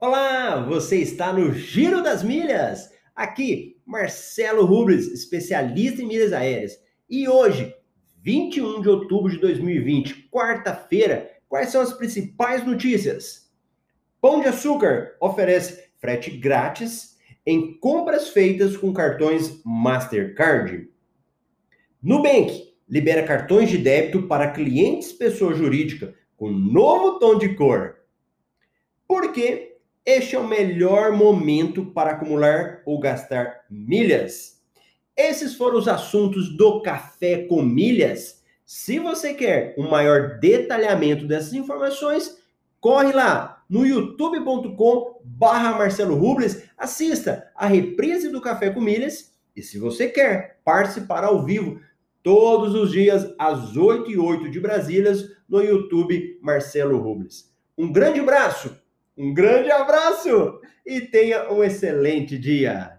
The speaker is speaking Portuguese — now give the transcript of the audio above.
Olá, você está no Giro das Milhas. Aqui, Marcelo Rubens, especialista em milhas aéreas. E hoje, 21 de outubro de 2020, quarta-feira, quais são as principais notícias? Pão de Açúcar oferece frete grátis em compras feitas com cartões Mastercard. Nubank libera cartões de débito para clientes pessoa jurídica com novo tom de cor. Por quê? Este é o melhor momento para acumular ou gastar milhas. Esses foram os assuntos do Café com Milhas. Se você quer um maior detalhamento dessas informações, corre lá no youtube.com barra Marcelo Rubles, assista a reprise do Café com Milhas e se você quer participar ao vivo todos os dias às 8 e 8 de Brasília no YouTube Marcelo Rubles. Um grande abraço! Um grande abraço e tenha um excelente dia!